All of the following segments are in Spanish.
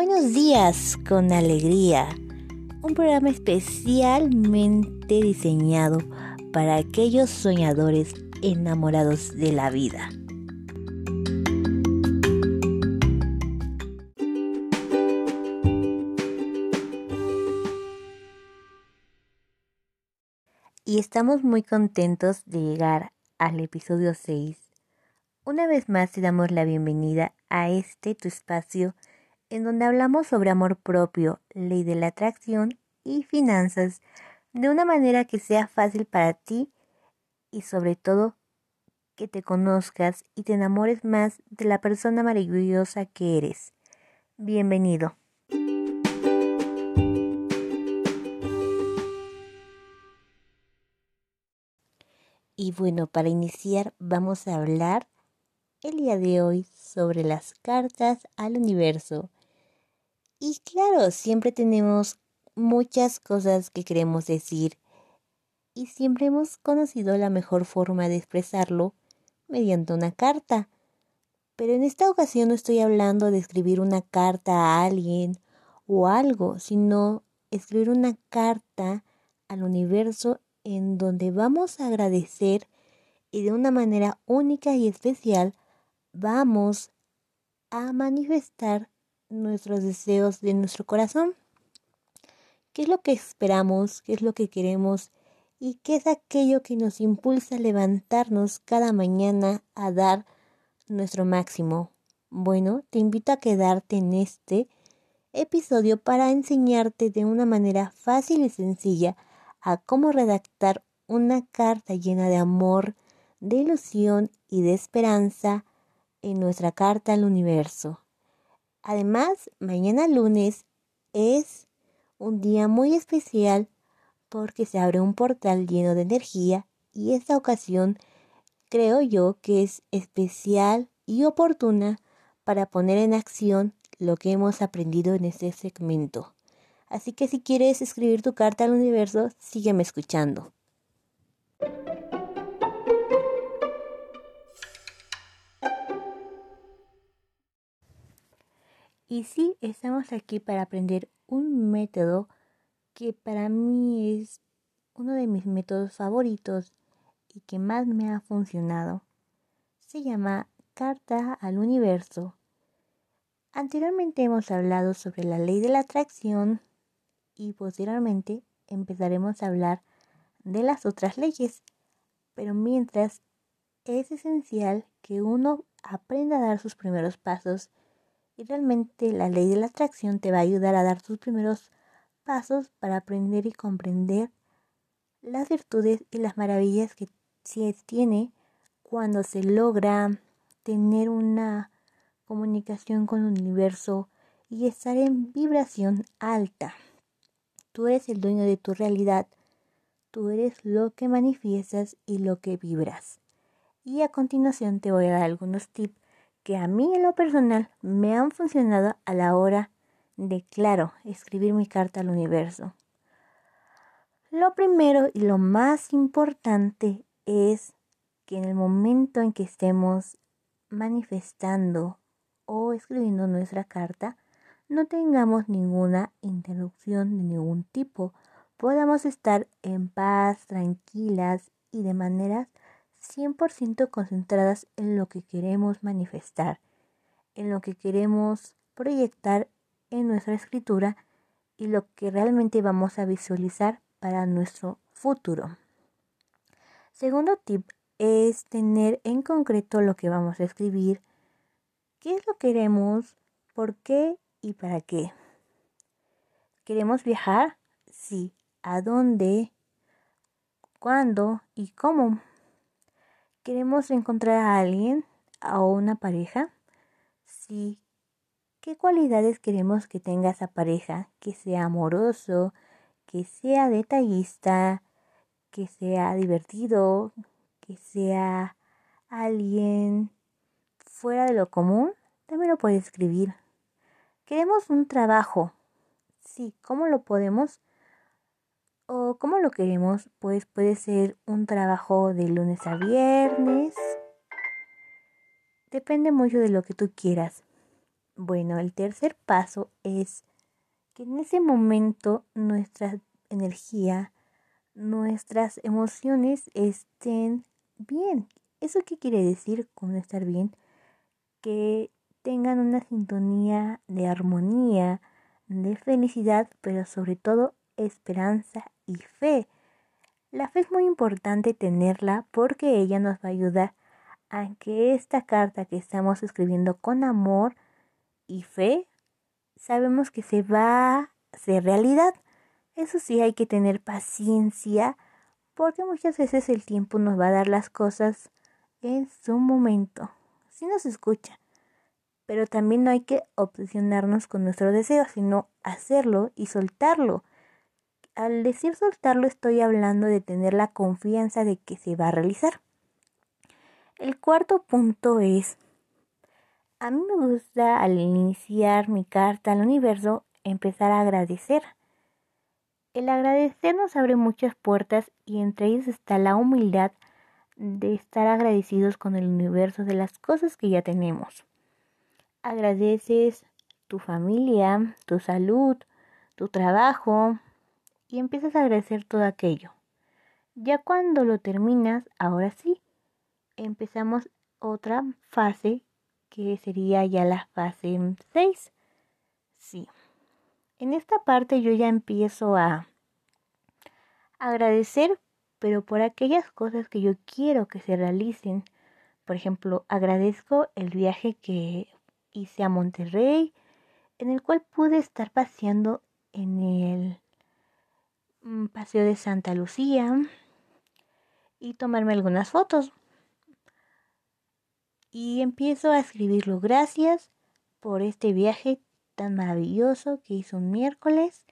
Buenos días con alegría. Un programa especialmente diseñado para aquellos soñadores enamorados de la vida. Y estamos muy contentos de llegar al episodio 6. Una vez más te damos la bienvenida a este tu espacio en donde hablamos sobre amor propio, ley de la atracción y finanzas de una manera que sea fácil para ti y sobre todo que te conozcas y te enamores más de la persona maravillosa que eres. Bienvenido. Y bueno, para iniciar vamos a hablar el día de hoy sobre las cartas al universo. Y claro, siempre tenemos muchas cosas que queremos decir y siempre hemos conocido la mejor forma de expresarlo mediante una carta. Pero en esta ocasión no estoy hablando de escribir una carta a alguien o algo, sino escribir una carta al universo en donde vamos a agradecer y de una manera única y especial vamos a manifestar nuestros deseos de nuestro corazón. ¿Qué es lo que esperamos? ¿Qué es lo que queremos? ¿Y qué es aquello que nos impulsa a levantarnos cada mañana a dar nuestro máximo? Bueno, te invito a quedarte en este episodio para enseñarte de una manera fácil y sencilla a cómo redactar una carta llena de amor, de ilusión y de esperanza en nuestra carta al universo. Además, mañana lunes es un día muy especial porque se abre un portal lleno de energía y esta ocasión creo yo que es especial y oportuna para poner en acción lo que hemos aprendido en este segmento. Así que si quieres escribir tu carta al universo, sígueme escuchando. Y sí, estamos aquí para aprender un método que para mí es uno de mis métodos favoritos y que más me ha funcionado. Se llama Carta al Universo. Anteriormente hemos hablado sobre la ley de la atracción y posteriormente empezaremos a hablar de las otras leyes. Pero mientras es esencial que uno aprenda a dar sus primeros pasos y realmente la ley de la atracción te va a ayudar a dar tus primeros pasos para aprender y comprender las virtudes y las maravillas que tiene cuando se logra tener una comunicación con el universo y estar en vibración alta. Tú eres el dueño de tu realidad. Tú eres lo que manifiestas y lo que vibras. Y a continuación te voy a dar algunos tips que a mí en lo personal me han funcionado a la hora de, claro, escribir mi carta al universo. Lo primero y lo más importante es que en el momento en que estemos manifestando o escribiendo nuestra carta, no tengamos ninguna interrupción de ningún tipo. Podamos estar en paz, tranquilas y de maneras 100% concentradas en lo que queremos manifestar, en lo que queremos proyectar en nuestra escritura y lo que realmente vamos a visualizar para nuestro futuro. Segundo tip es tener en concreto lo que vamos a escribir, qué es lo que queremos, por qué y para qué. ¿Queremos viajar? Sí. ¿A dónde? ¿Cuándo? ¿Y cómo? ¿Queremos encontrar a alguien o una pareja? Sí. ¿Qué cualidades queremos que tenga esa pareja? Que sea amoroso, que sea detallista, que sea divertido, que sea alguien fuera de lo común. También lo puede escribir. Queremos un trabajo. Sí, ¿cómo lo podemos? O como lo queremos, pues puede ser un trabajo de lunes a viernes. Depende mucho de lo que tú quieras. Bueno, el tercer paso es que en ese momento nuestra energía, nuestras emociones estén bien. ¿Eso qué quiere decir con estar bien? Que tengan una sintonía de armonía, de felicidad, pero sobre todo esperanza y fe. La fe es muy importante tenerla porque ella nos va a ayudar a que esta carta que estamos escribiendo con amor y fe, sabemos que se va a hacer realidad. Eso sí, hay que tener paciencia porque muchas veces el tiempo nos va a dar las cosas en su momento. Si nos escucha. Pero también no hay que obsesionarnos con nuestro deseo, sino hacerlo y soltarlo. Al decir soltarlo estoy hablando de tener la confianza de que se va a realizar. El cuarto punto es a mí me gusta al iniciar mi carta al universo empezar a agradecer. El agradecer nos abre muchas puertas y entre ellas está la humildad de estar agradecidos con el universo de las cosas que ya tenemos. Agradeces tu familia, tu salud, tu trabajo y empiezas a agradecer todo aquello. Ya cuando lo terminas, ahora sí, empezamos otra fase que sería ya la fase 6. Sí. En esta parte yo ya empiezo a agradecer, pero por aquellas cosas que yo quiero que se realicen. Por ejemplo, agradezco el viaje que hice a Monterrey, en el cual pude estar paseando en el paseo de Santa Lucía y tomarme algunas fotos y empiezo a escribirlo. Gracias por este viaje tan maravilloso que hizo un miércoles.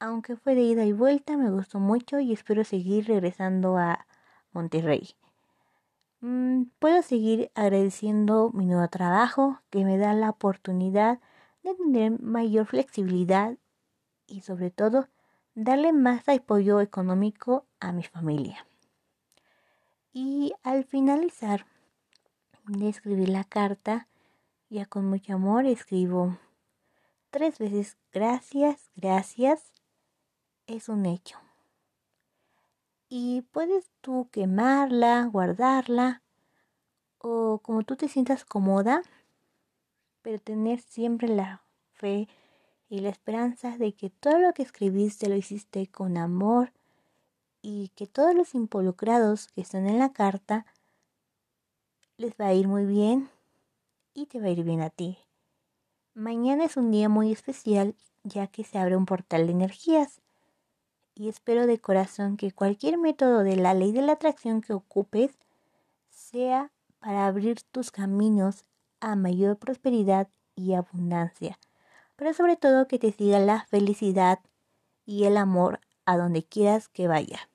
Aunque fue de ida y vuelta, me gustó mucho y espero seguir regresando a Monterrey. Mm, puedo seguir agradeciendo mi nuevo trabajo que me da la oportunidad de tener mayor flexibilidad y sobre todo darle más apoyo económico a mi familia. Y al finalizar, de escribir la carta, ya con mucho amor escribo tres veces gracias, gracias, es un hecho. Y puedes tú quemarla, guardarla, o como tú te sientas cómoda, pero tener siempre la fe y la esperanza de que todo lo que escribiste lo hiciste con amor y que todos los involucrados que están en la carta les va a ir muy bien y te va a ir bien a ti. Mañana es un día muy especial ya que se abre un portal de energías y espero de corazón que cualquier método de la ley de la atracción que ocupes sea para abrir tus caminos a mayor prosperidad y abundancia, pero sobre todo que te siga la felicidad y el amor a donde quieras que vaya.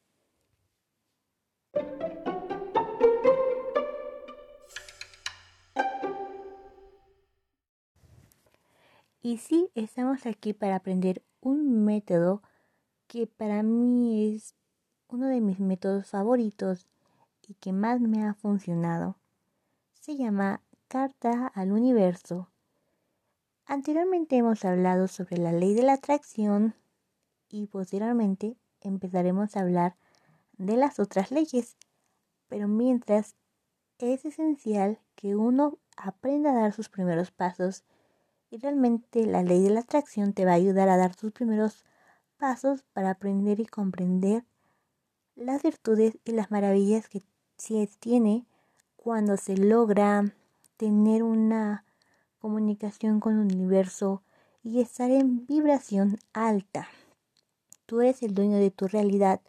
Y sí, estamos aquí para aprender un método que para mí es uno de mis métodos favoritos y que más me ha funcionado. Se llama Carta al Universo. Anteriormente hemos hablado sobre la ley de la atracción y posteriormente empezaremos a hablar de las otras leyes. Pero mientras es esencial que uno aprenda a dar sus primeros pasos y realmente la ley de la atracción te va a ayudar a dar tus primeros pasos para aprender y comprender las virtudes y las maravillas que tiene cuando se logra tener una comunicación con el universo y estar en vibración alta. Tú eres el dueño de tu realidad,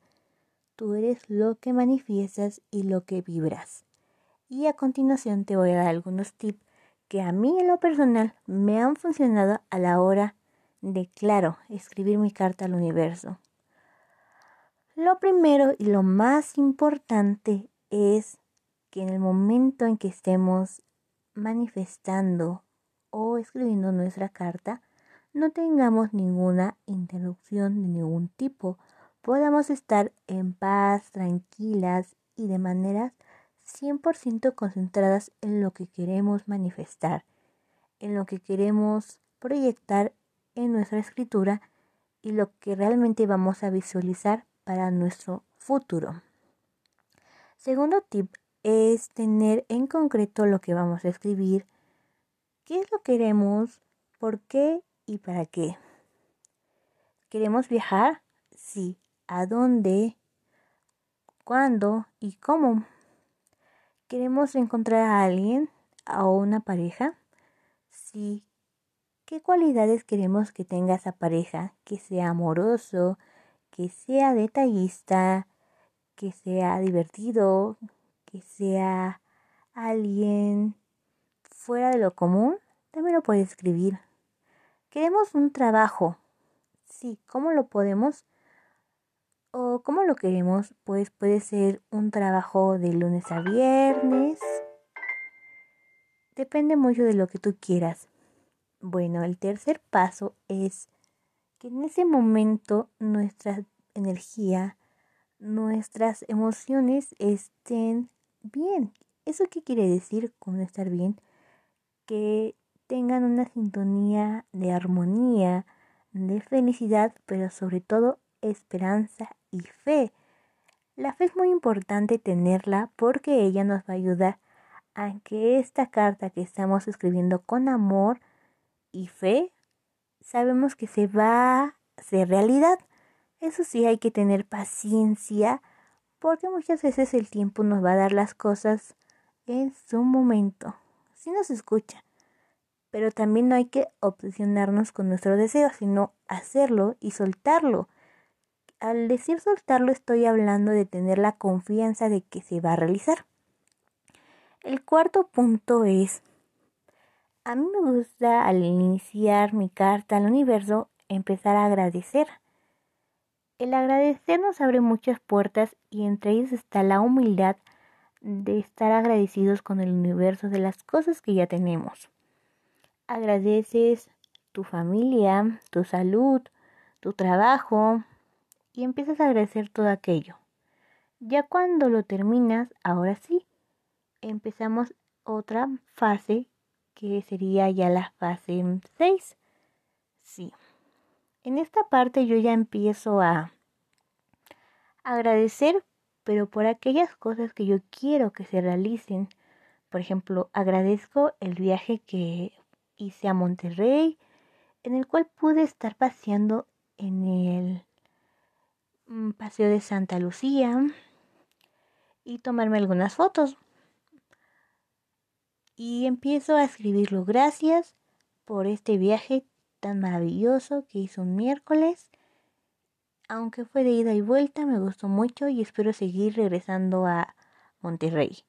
tú eres lo que manifiestas y lo que vibras. Y a continuación te voy a dar algunos tips que a mí en lo personal me han funcionado a la hora de, claro, escribir mi carta al universo. Lo primero y lo más importante es que en el momento en que estemos manifestando o escribiendo nuestra carta, no tengamos ninguna interrupción de ningún tipo. Podamos estar en paz, tranquilas y de maneras 100% concentradas en lo que queremos manifestar. en lo que queremos proyectar en nuestra escritura y lo que realmente vamos a visualizar para nuestro futuro. Segundo tip es tener en concreto lo que vamos a escribir, qué es lo que queremos, por qué y para qué. ¿Queremos viajar? Sí. ¿A dónde? ¿Cuándo? ¿Y cómo? ¿Queremos encontrar a alguien o una pareja? Sí. ¿Qué cualidades queremos que tenga esa pareja? Que sea amoroso, que sea detallista, que sea divertido, que sea alguien fuera de lo común, también lo puede escribir. Queremos un trabajo. Sí, ¿cómo lo podemos? ¿O cómo lo queremos? Pues puede ser un trabajo de lunes a viernes. Depende mucho de lo que tú quieras. Bueno, el tercer paso es que en ese momento nuestra energía, nuestras emociones estén bien. ¿Eso qué quiere decir con estar bien? Que tengan una sintonía de armonía, de felicidad, pero sobre todo esperanza y fe. La fe es muy importante tenerla porque ella nos va a ayudar a que esta carta que estamos escribiendo con amor y fe, sabemos que se va a hacer realidad. Eso sí, hay que tener paciencia porque muchas veces el tiempo nos va a dar las cosas en su momento. Si nos escucha. Pero también no hay que obsesionarnos con nuestro deseo, sino hacerlo y soltarlo. Al decir soltarlo estoy hablando de tener la confianza de que se va a realizar. El cuarto punto es, a mí me gusta al iniciar mi carta al universo empezar a agradecer. El agradecer nos abre muchas puertas y entre ellas está la humildad de estar agradecidos con el universo de las cosas que ya tenemos. Agradeces tu familia, tu salud, tu trabajo y empiezas a agradecer todo aquello. Ya cuando lo terminas, ahora sí, empezamos otra fase que sería ya la fase 6. Sí. En esta parte yo ya empiezo a agradecer, pero por aquellas cosas que yo quiero que se realicen. Por ejemplo, agradezco el viaje que hice a Monterrey, en el cual pude estar paseando en el mm, paseo de Santa Lucía y tomarme algunas fotos. Y empiezo a escribirlo. Gracias por este viaje tan maravilloso que hizo un miércoles. Aunque fue de ida y vuelta, me gustó mucho y espero seguir regresando a Monterrey.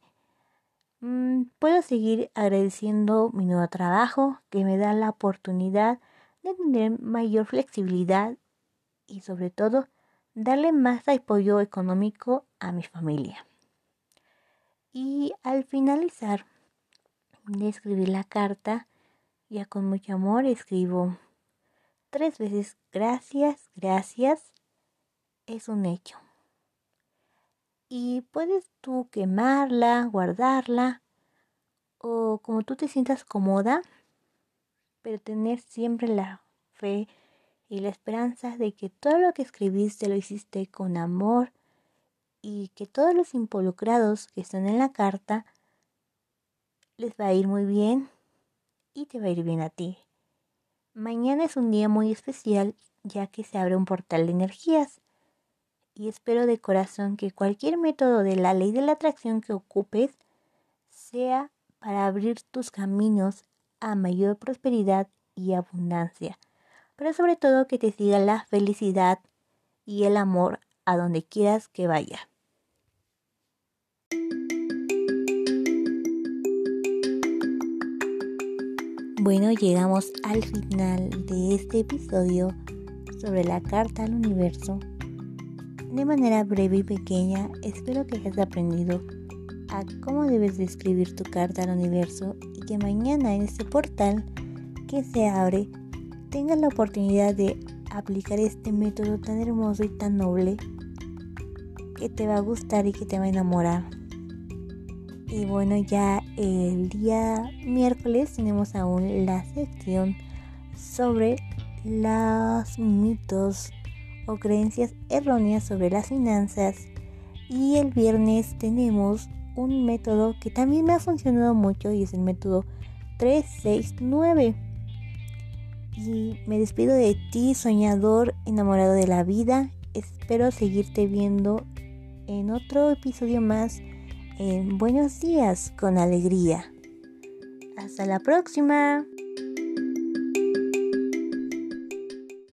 Mm, puedo seguir agradeciendo mi nuevo trabajo que me da la oportunidad de tener mayor flexibilidad y sobre todo darle más apoyo económico a mi familia. Y al finalizar de escribir la carta, ya con mucho amor escribo tres veces gracias, gracias, es un hecho. Y puedes tú quemarla, guardarla o como tú te sientas cómoda, pero tener siempre la fe y la esperanza de que todo lo que escribiste lo hiciste con amor y que todos los involucrados que están en la carta les va a ir muy bien y te va a ir bien a ti. Mañana es un día muy especial ya que se abre un portal de energías y espero de corazón que cualquier método de la ley de la atracción que ocupes sea para abrir tus caminos a mayor prosperidad y abundancia, pero sobre todo que te siga la felicidad y el amor a donde quieras que vaya. Bueno, llegamos al final de este episodio sobre la carta al universo. De manera breve y pequeña, espero que hayas aprendido a cómo debes de escribir tu carta al universo y que mañana en este portal que se abre tengas la oportunidad de aplicar este método tan hermoso y tan noble que te va a gustar y que te va a enamorar. Y bueno, ya el día miércoles tenemos aún la sección sobre los mitos o creencias erróneas sobre las finanzas. Y el viernes tenemos un método que también me ha funcionado mucho y es el método 369. Y me despido de ti, soñador, enamorado de la vida. Espero seguirte viendo en otro episodio más en Buenos días con alegría. Hasta la próxima.